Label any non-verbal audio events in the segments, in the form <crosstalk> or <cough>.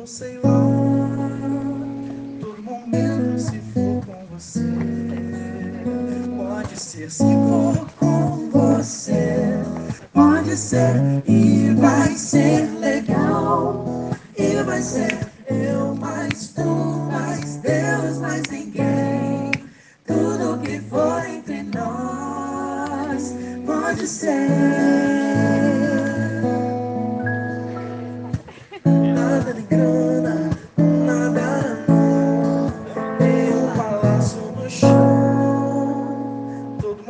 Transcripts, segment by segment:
ou sei lá. Todo momento se for com você. Pode ser se for com você. Pode ser e vai ser legal. E vai ser eu mais tu, mais Deus, mais ninguém.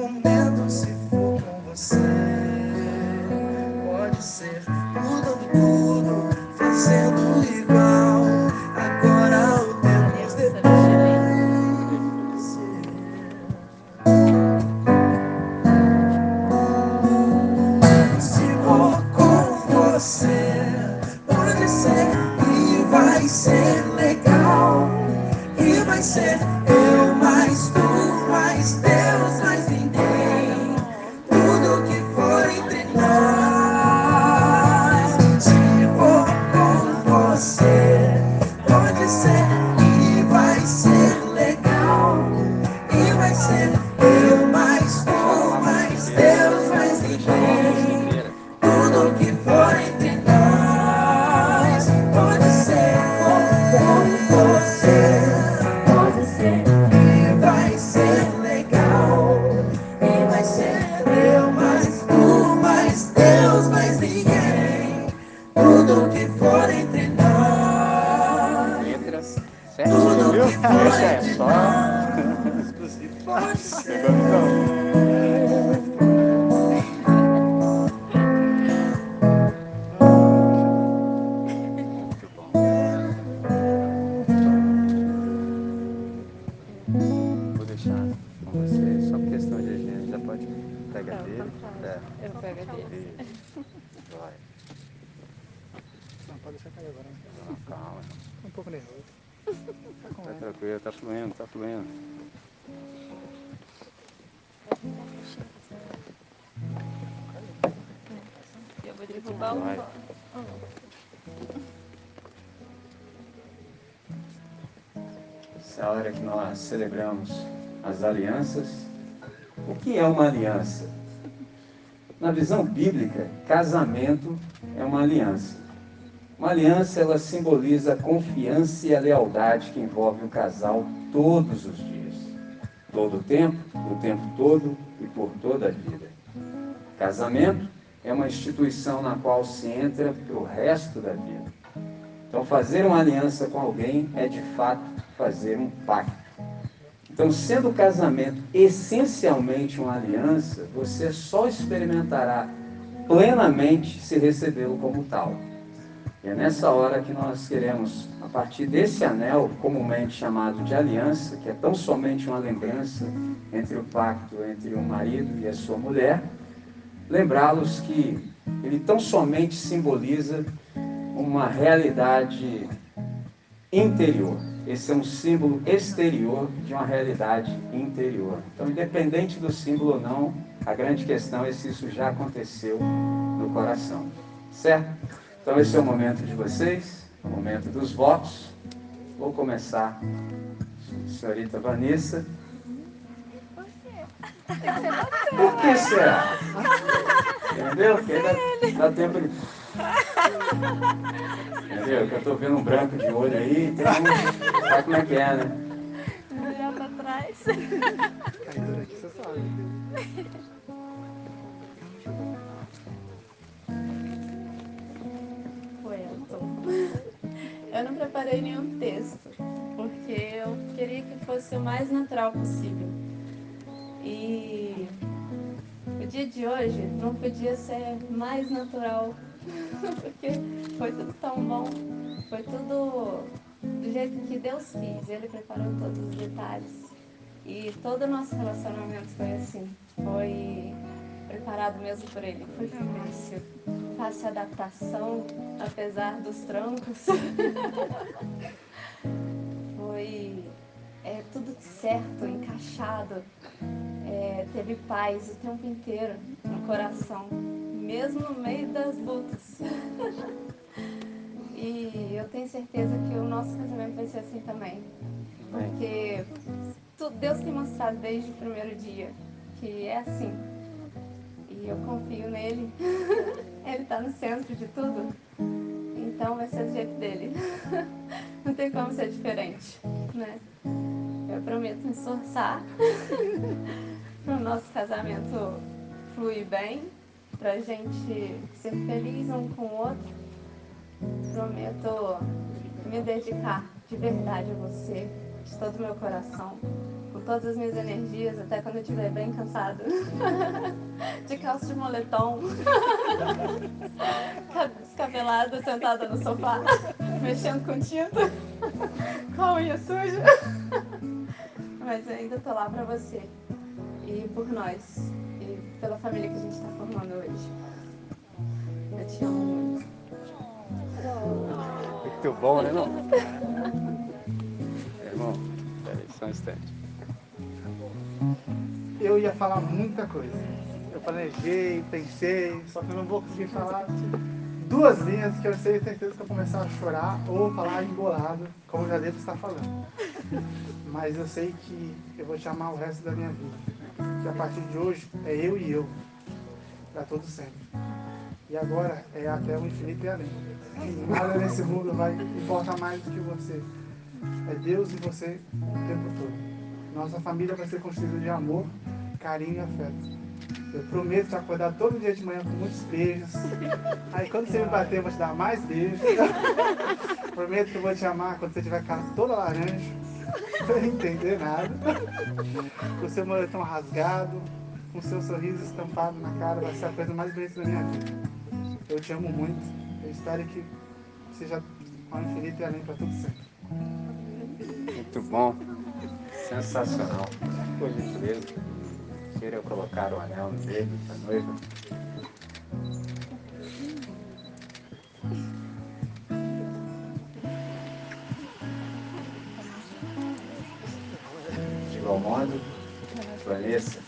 Chão. Todo pouco nervoso. Tá com Tá tranquilo, tá fluindo, tá fluindo. Eu vou derrubar um. Vai. Essa é a hora que nós celebramos as alianças. O que é uma aliança? Na visão bíblica, casamento é uma aliança. Uma aliança ela simboliza a confiança e a lealdade que envolve o casal todos os dias, todo o tempo, o tempo todo e por toda a vida. Casamento é uma instituição na qual se entra para o resto da vida. Então, fazer uma aliança com alguém é de fato fazer um pacto. Então, sendo o casamento essencialmente uma aliança, você só experimentará plenamente se recebê-lo como tal. É nessa hora que nós queremos, a partir desse anel, comumente chamado de aliança, que é tão somente uma lembrança entre o pacto entre o marido e a sua mulher, lembrá-los que ele tão somente simboliza uma realidade interior. Esse é um símbolo exterior de uma realidade interior. Então, independente do símbolo ou não, a grande questão é se isso já aconteceu no coração. Certo? Então, esse é o momento de vocês, o momento dos votos. Vou começar, senhorita Vanessa. Por que será? Entendeu? Porque ainda dá tempo de. Entendeu? Que eu tô vendo um branco de olho aí, então sabe como é que é, né? Olhar pra trás. Caidura aqui, você sabe. Preparei nenhum texto, porque eu queria que fosse o mais natural possível. E o dia de hoje não podia ser mais natural, <laughs> porque foi tudo tão bom, foi tudo do jeito que Deus quis, Ele preparou todos os detalhes. E todo o nosso relacionamento foi assim, foi preparado mesmo por Ele, foi fácil, fácil adaptação, apesar dos trancos. <laughs> foi é, tudo certo, encaixado. É, teve paz o tempo inteiro no coração, mesmo no meio das lutas. <laughs> E eu tenho certeza que o nosso casamento vai ser assim também. Porque Deus tem mostrado desde o primeiro dia que é assim. E eu confio nele. <laughs> Ele está no centro de tudo. Então vai ser do jeito dele. <laughs> Não tem como ser diferente, né? Eu prometo me esforçar <laughs> para o nosso casamento fluir bem, para a gente ser feliz um com o outro. Prometo me dedicar de verdade a você, de todo o meu coração, com todas as minhas energias, até quando eu estiver bem cansada. De calça de moletom, <laughs> descabelada, sentada no sofá, <laughs> mexendo com tinta, <laughs> com a unha suja. Mas eu ainda tô lá pra você. E por nós. E pela família que a gente tá formando hoje. Eu te amo muito. Muito bom, né, não? Irmão, peraí, só um instante. Eu ia falar muita coisa. Eu planejei, pensei, só que eu não vou conseguir falar duas linhas que eu sei certeza que eu vou começar a chorar ou falar embolado, como já devo estar falando. <laughs> Mas eu sei que eu vou te amar o resto da minha vida. Que a partir de hoje é eu e eu, para todo sempre. E agora é até o infinito e além. Nada nesse mundo vai importar mais do que você. É Deus e você o tempo todo. Nossa família vai ser construída de amor, carinho e afeto. Eu prometo te acordar todo dia de manhã com muitos beijos. Aí quando você me bater, eu vou te dar mais beijos. <laughs> prometo que eu vou te amar quando você tiver cara toda laranja, <laughs> sem entender nada. Com seu moletom rasgado, com seu sorriso estampado na cara, vai ser a coisa mais bonita da minha vida. Eu te amo muito. Eu espero que seja ao infinito e além para tudo sempre. Muito bom. Sensacional. Por gentileza, queira colocar o anel no dedo da noiva. De igual modo, Vanessa.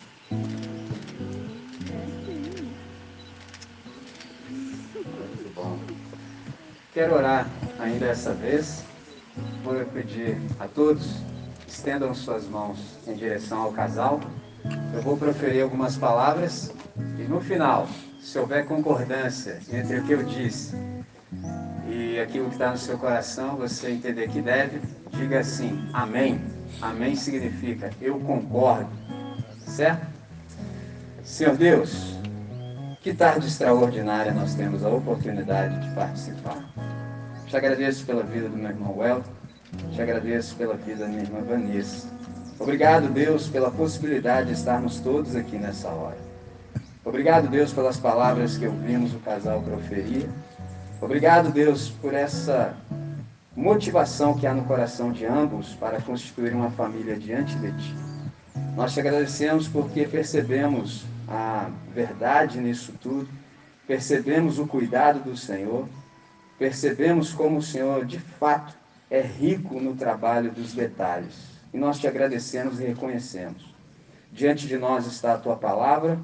Muito bom. Quero orar ainda essa vez. Vou pedir a todos, estendam suas mãos em direção ao casal. Eu vou proferir algumas palavras e no final, se houver concordância entre o que eu disse e aquilo que está no seu coração, você entender que deve, diga assim: Amém. Amém significa eu concordo, certo? Senhor Deus, que tarde extraordinária nós temos a oportunidade de participar. Te agradeço pela vida do meu irmão Welton, te agradeço pela vida da minha irmã Vanessa. Obrigado, Deus, pela possibilidade de estarmos todos aqui nessa hora. Obrigado, Deus, pelas palavras que ouvimos o casal proferir. Obrigado, Deus, por essa motivação que há no coração de ambos para constituir uma família diante de Ti. Nós te agradecemos porque percebemos a verdade nisso tudo, percebemos o cuidado do Senhor, percebemos como o Senhor de fato é rico no trabalho dos detalhes. E nós te agradecemos e reconhecemos. Diante de nós está a tua palavra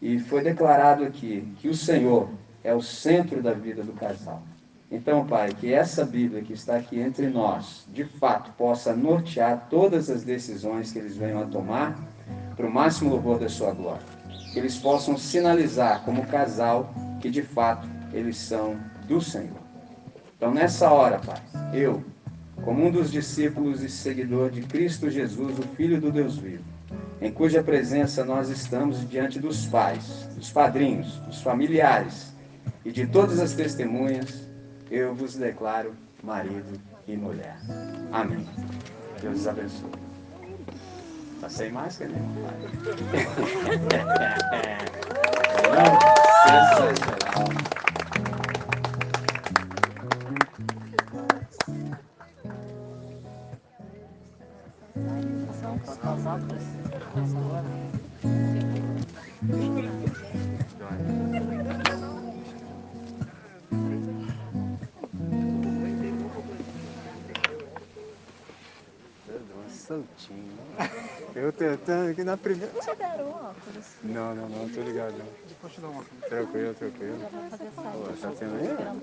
e foi declarado aqui que o Senhor é o centro da vida do casal. Então, Pai, que essa Bíblia que está aqui entre nós, de fato, possa nortear todas as decisões que eles venham a tomar para o máximo louvor da sua glória. Que eles possam sinalizar como casal que, de fato, eles são do Senhor. Então, nessa hora, Pai, eu, como um dos discípulos e seguidor de Cristo Jesus, o Filho do Deus vivo, em cuja presença nós estamos diante dos pais, dos padrinhos, dos familiares e de todas as testemunhas, eu vos declaro marido e mulher. Amém. Deus os abençoe. Tá sem máscara, né? <laughs> santinho. Eu tentando aqui na primeira. Te deram óculos. Não, não, não, tô ligado. Não. Depois te uma. Tranquilo, tranquilo. Fazer Pô, tá tendo aí? Esperando